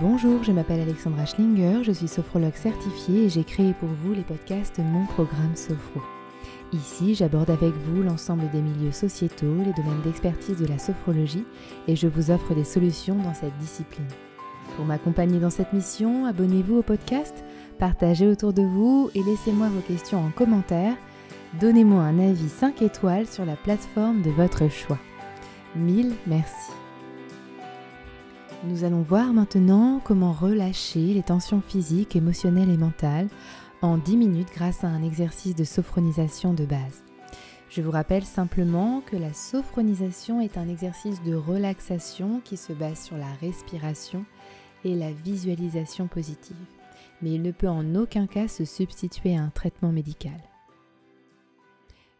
Bonjour, je m'appelle Alexandra Schlinger, je suis sophrologue certifiée et j'ai créé pour vous les podcasts Mon Programme Sophro. Ici, j'aborde avec vous l'ensemble des milieux sociétaux, les domaines d'expertise de la sophrologie et je vous offre des solutions dans cette discipline. Pour m'accompagner dans cette mission, abonnez-vous au podcast, partagez autour de vous et laissez-moi vos questions en commentaire. Donnez-moi un avis 5 étoiles sur la plateforme de votre choix. Mille merci. Nous allons voir maintenant comment relâcher les tensions physiques, émotionnelles et mentales en 10 minutes grâce à un exercice de sophronisation de base. Je vous rappelle simplement que la sophronisation est un exercice de relaxation qui se base sur la respiration et la visualisation positive, mais il ne peut en aucun cas se substituer à un traitement médical.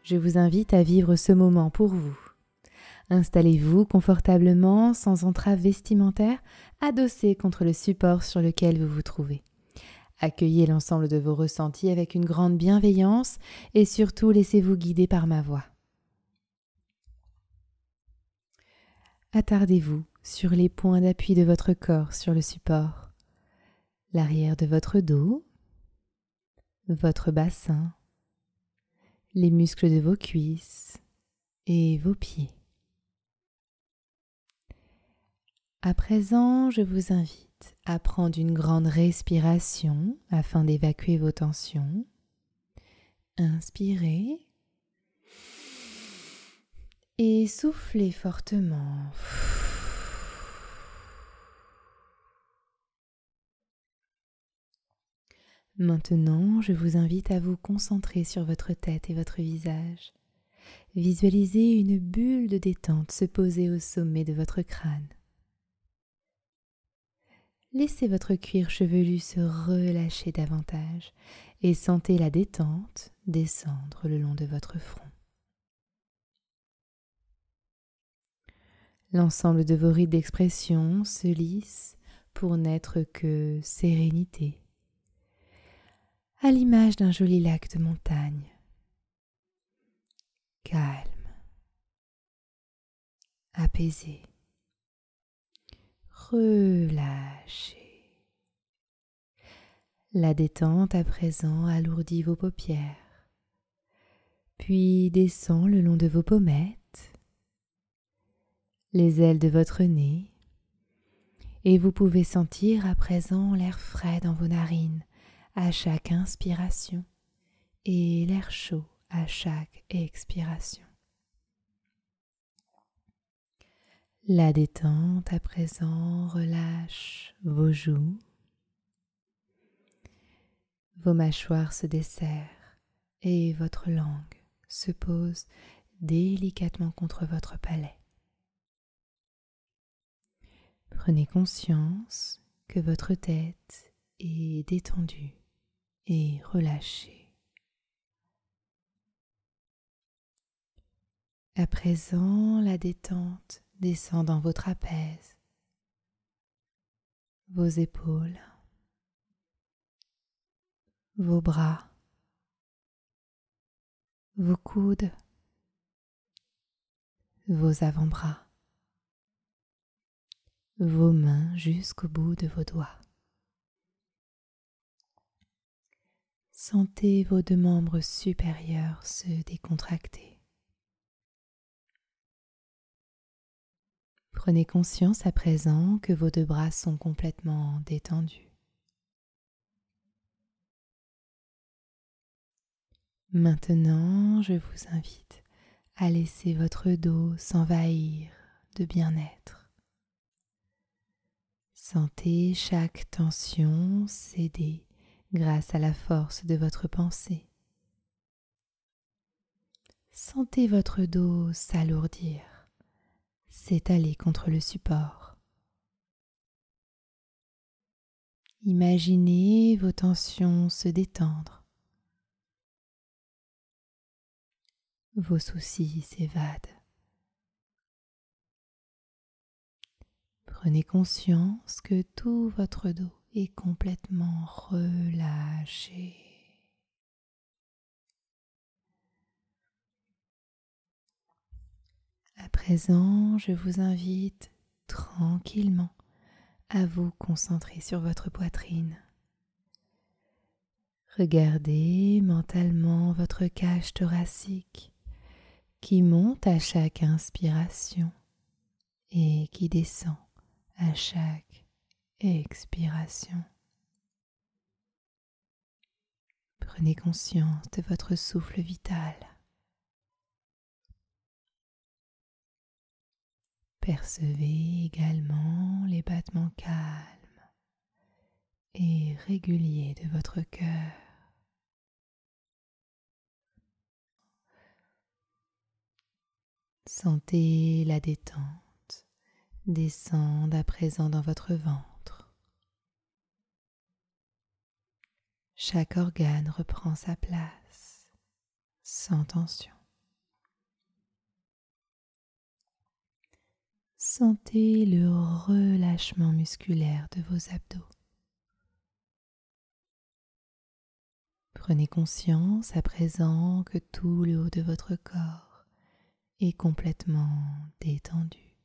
Je vous invite à vivre ce moment pour vous Installez-vous confortablement, sans entrave vestimentaire, adossé contre le support sur lequel vous vous trouvez. Accueillez l'ensemble de vos ressentis avec une grande bienveillance et surtout laissez-vous guider par ma voix. Attardez-vous sur les points d'appui de votre corps sur le support, l'arrière de votre dos, votre bassin, les muscles de vos cuisses et vos pieds. À présent, je vous invite à prendre une grande respiration afin d'évacuer vos tensions. Inspirez et soufflez fortement. Maintenant, je vous invite à vous concentrer sur votre tête et votre visage. Visualisez une bulle de détente se poser au sommet de votre crâne. Laissez votre cuir chevelu se relâcher davantage et sentez la détente descendre le long de votre front. L'ensemble de vos rides d'expression se lisse pour n'être que sérénité, à l'image d'un joli lac de montagne, calme, apaisé relâchez. La détente à présent alourdit vos paupières, puis descend le long de vos pommettes, les ailes de votre nez, et vous pouvez sentir à présent l'air frais dans vos narines à chaque inspiration et l'air chaud à chaque expiration. La détente à présent relâche vos joues, vos mâchoires se desserrent et votre langue se pose délicatement contre votre palais. Prenez conscience que votre tête est détendue et relâchée. À présent, la détente descend dans vos trapèzes, vos épaules, vos bras, vos coudes, vos avant-bras, vos mains jusqu'au bout de vos doigts. Sentez vos deux membres supérieurs se décontracter. Prenez conscience à présent que vos deux bras sont complètement détendus. Maintenant, je vous invite à laisser votre dos s'envahir de bien-être. Sentez chaque tension céder grâce à la force de votre pensée. Sentez votre dos s'alourdir s'étaler contre le support. Imaginez vos tensions se détendre. Vos soucis s'évadent. Prenez conscience que tout votre dos est complètement relâché. À présent, je vous invite tranquillement à vous concentrer sur votre poitrine. Regardez mentalement votre cage thoracique qui monte à chaque inspiration et qui descend à chaque expiration. Prenez conscience de votre souffle vital. Percevez également les battements calmes et réguliers de votre cœur. Sentez la détente descendre à présent dans votre ventre. Chaque organe reprend sa place sans tension. Sentez le relâchement musculaire de vos abdos. Prenez conscience à présent que tout le haut de votre corps est complètement détendu.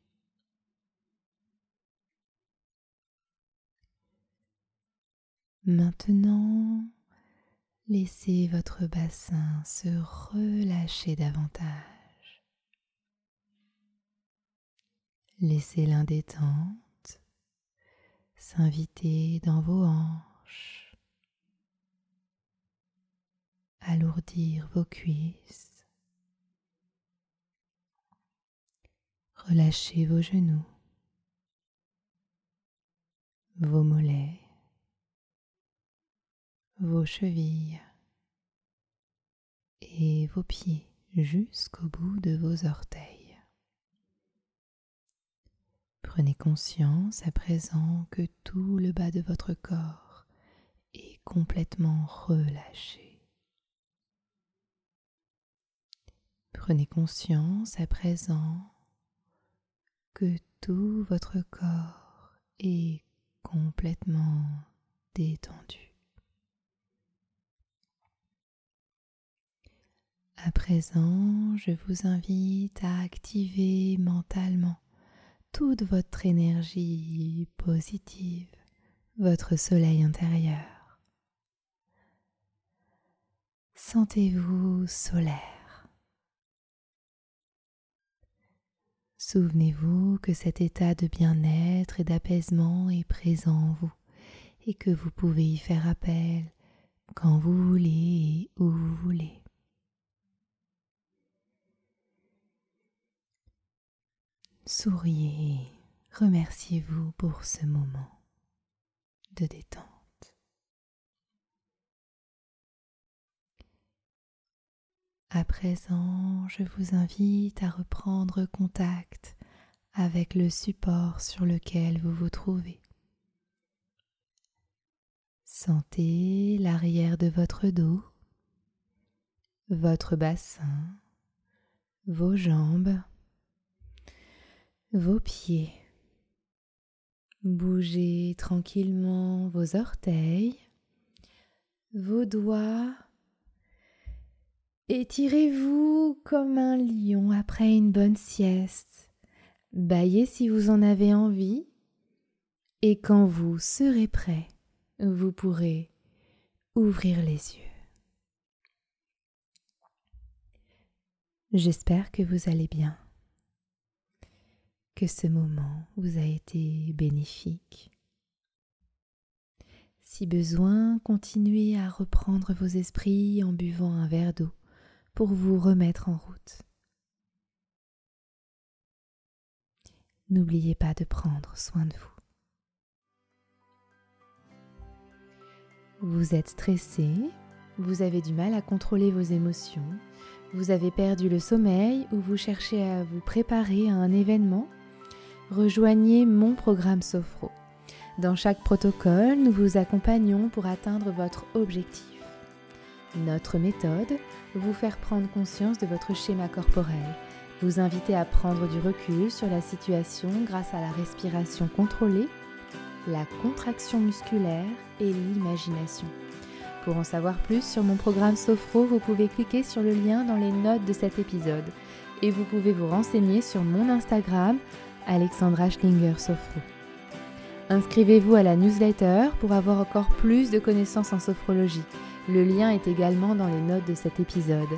Maintenant, laissez votre bassin se relâcher davantage. Laissez l'indétente s'inviter dans vos hanches, alourdir vos cuisses, relâchez vos genoux, vos mollets, vos chevilles. Et vos pieds jusqu'au bout de vos orteils. Prenez conscience à présent que tout le bas de votre corps est complètement relâché. Prenez conscience à présent que tout votre corps est complètement détendu. À présent, je vous invite à activer mentalement toute votre énergie positive, votre soleil intérieur. Sentez-vous solaire. Souvenez-vous que cet état de bien-être et d'apaisement est présent en vous et que vous pouvez y faire appel quand vous voulez et où vous voulez. Souriez, remerciez-vous pour ce moment de détente. À présent, je vous invite à reprendre contact avec le support sur lequel vous vous trouvez. Sentez l'arrière de votre dos, votre bassin, vos jambes vos pieds. Bougez tranquillement vos orteils, vos doigts. Étirez-vous comme un lion après une bonne sieste. Baillez si vous en avez envie. Et quand vous serez prêt, vous pourrez ouvrir les yeux. J'espère que vous allez bien que ce moment vous a été bénéfique. Si besoin, continuez à reprendre vos esprits en buvant un verre d'eau pour vous remettre en route. N'oubliez pas de prendre soin de vous. Vous êtes stressé, vous avez du mal à contrôler vos émotions, vous avez perdu le sommeil ou vous cherchez à vous préparer à un événement rejoignez mon programme Sophro. Dans chaque protocole, nous vous accompagnons pour atteindre votre objectif. Notre méthode, vous faire prendre conscience de votre schéma corporel, vous inviter à prendre du recul sur la situation grâce à la respiration contrôlée, la contraction musculaire et l'imagination. Pour en savoir plus sur mon programme Sophro, vous pouvez cliquer sur le lien dans les notes de cet épisode et vous pouvez vous renseigner sur mon Instagram Alexandra Schlinger Sofro. Inscrivez-vous à la newsletter pour avoir encore plus de connaissances en sophrologie. Le lien est également dans les notes de cet épisode.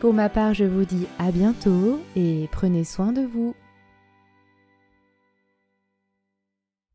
Pour ma part, je vous dis à bientôt et prenez soin de vous.